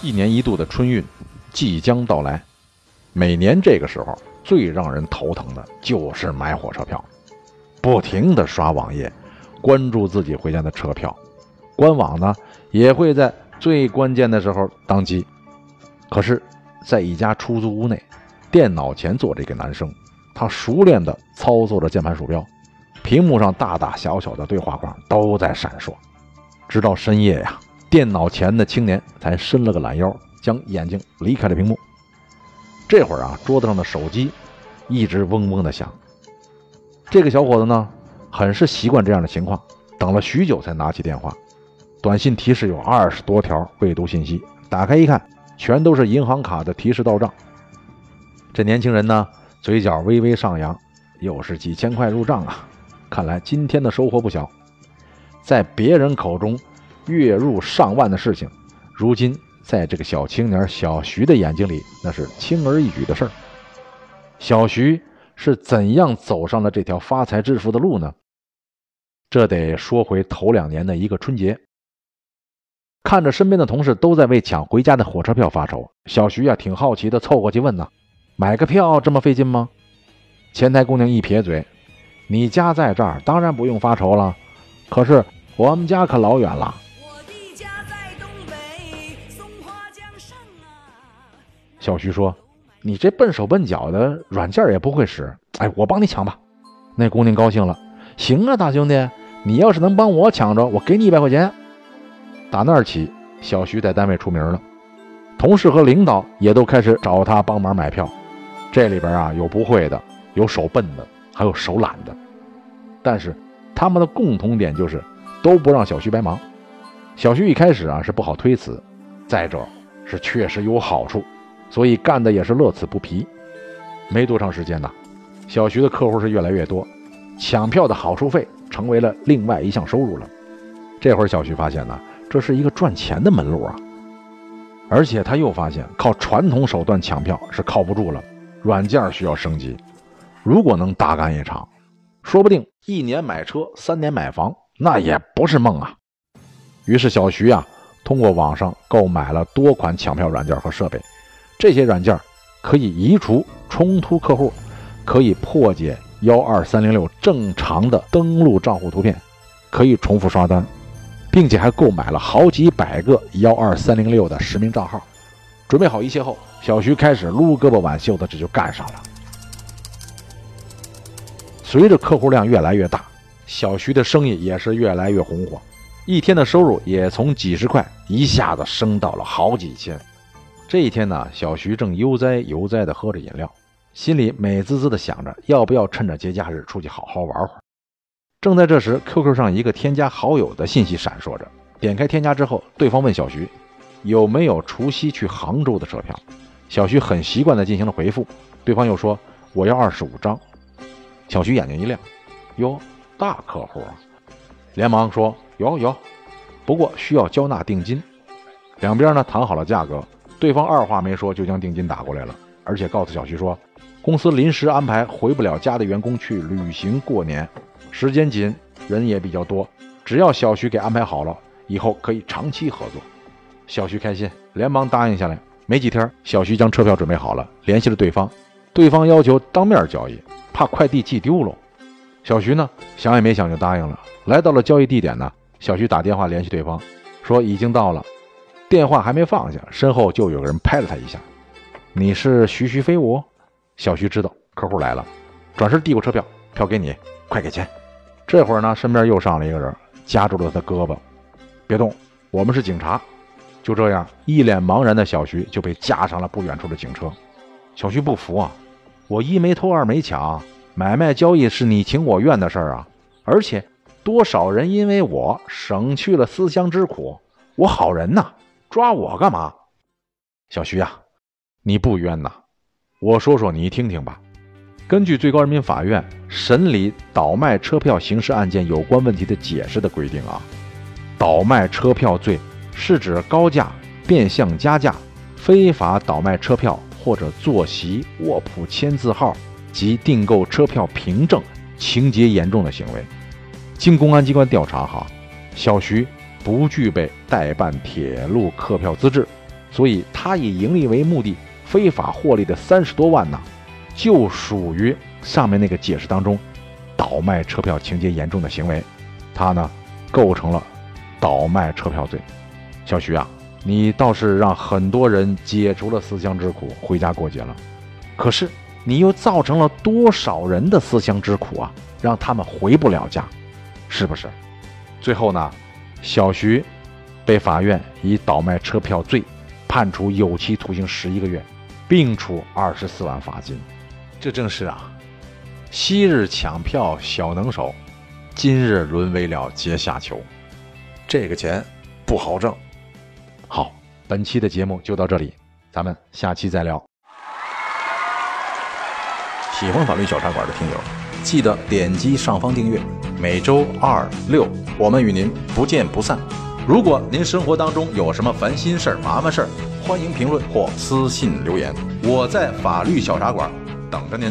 一年一度的春运即将到来，每年这个时候最让人头疼的就是买火车票，不停的刷网页，关注自己回家的车票，官网呢也会在最关键的时候当机。可是，在一家出租屋内，电脑前坐着一个男生。他熟练地操作着键盘鼠标，屏幕上大大小小的对话框都在闪烁。直到深夜呀，电脑前的青年才伸了个懒腰，将眼睛离开了屏幕。这会儿啊，桌子上的手机一直嗡嗡地响。这个小伙子呢，很是习惯这样的情况，等了许久才拿起电话。短信提示有二十多条未读信息，打开一看，全都是银行卡的提示到账。这年轻人呢？嘴角微微上扬，又是几千块入账啊！看来今天的收获不小。在别人口中月入上万的事情，如今在这个小青年小徐的眼睛里，那是轻而易举的事儿。小徐是怎样走上了这条发财致富的路呢？这得说回头两年的一个春节，看着身边的同事都在为抢回家的火车票发愁，小徐呀挺好奇的凑过去问呢。买个票这么费劲吗？前台姑娘一撇嘴：“你家在这儿，当然不用发愁了。可是我们家可老远了。”小徐说：“你这笨手笨脚的，软件也不会使。哎，我帮你抢吧。”那姑娘高兴了：“行啊，大兄弟，你要是能帮我抢着，我给你一百块钱。”打那儿起，小徐在单位出名了，同事和领导也都开始找他帮忙买票。这里边啊，有不会的，有手笨的，还有手懒的，但是他们的共同点就是都不让小徐白忙。小徐一开始啊是不好推辞，再者是确实有好处，所以干的也是乐此不疲。没多长时间呐，小徐的客户是越来越多，抢票的好处费成为了另外一项收入了。这会儿小徐发现呢，这是一个赚钱的门路啊，而且他又发现靠传统手段抢票是靠不住了。软件需要升级，如果能大干一场，说不定一年买车，三年买房，那也不是梦啊。于是小徐啊，通过网上购买了多款抢票软件和设备，这些软件可以移除冲突客户，可以破解幺二三零六正常的登录账户图片，可以重复刷单，并且还购买了好几百个幺二三零六的实名账号。准备好一切后，小徐开始撸胳膊挽袖子，这就干上了。随着客户量越来越大，小徐的生意也是越来越红火，一天的收入也从几十块一下子升到了好几千。这一天呢，小徐正悠哉悠哉地喝着饮料，心里美滋滋地想着要不要趁着节假日出去好好玩会儿。正在这时，QQ 上一个添加好友的信息闪烁着，点开添加之后，对方问小徐。有没有除夕去杭州的车票？小徐很习惯地进行了回复。对方又说：“我要二十五张。”小徐眼睛一亮：“哟，大客户啊！”连忙说：“有有，不过需要交纳定金。”两边呢谈好了价格，对方二话没说就将定金打过来了，而且告诉小徐说：“公司临时安排回不了家的员工去旅行过年，时间紧，人也比较多，只要小徐给安排好了，以后可以长期合作。”小徐开心，连忙答应下来。没几天，小徐将车票准备好了，联系了对方。对方要求当面交易，怕快递寄丢了。小徐呢，想也没想就答应了。来到了交易地点呢，小徐打电话联系对方，说已经到了。电话还没放下，身后就有个人拍了他一下：“你是徐徐飞舞？”小徐知道客户来了，转身递过车票：“票给你，快给钱。”这会儿呢，身边又上了一个人，夹住了他胳膊：“别动，我们是警察。”就这样，一脸茫然的小徐就被架上了不远处的警车。小徐不服啊！我一没偷，二没抢，买卖交易是你情我愿的事儿啊！而且多少人因为我省去了思乡之苦，我好人呐！抓我干嘛？小徐呀，你不冤呐！我说说你听听吧。根据最高人民法院审理倒卖车票刑事案件有关问题的解释的规定啊，倒卖车票罪是指高价变相加价、非法倒卖车票或者坐席、卧铺签字号及订购车票凭证情节严重的行为。经公安机关调查，哈，小徐不具备代办铁路客票资质，所以他以盈利为目的非法获利的三十多万呢。就属于上面那个解释当中，倒卖车票情节严重的行为，他呢构成了倒卖车票罪。小徐啊，你倒是让很多人解除了思乡之苦，回家过节了，可是你又造成了多少人的思乡之苦啊？让他们回不了家，是不是？最后呢，小徐被法院以倒卖车票罪判处有期徒刑十一个月，并处二十四万罚金。这正是啊，昔日抢票小能手，今日沦为了阶下囚。这个钱不好挣。好，本期的节目就到这里，咱们下期再聊。喜欢法律小茶馆的听友，记得点击上方订阅。每周二六，我们与您不见不散。如果您生活当中有什么烦心事儿、麻烦事儿，欢迎评论或私信留言。我在法律小茶馆。等着您。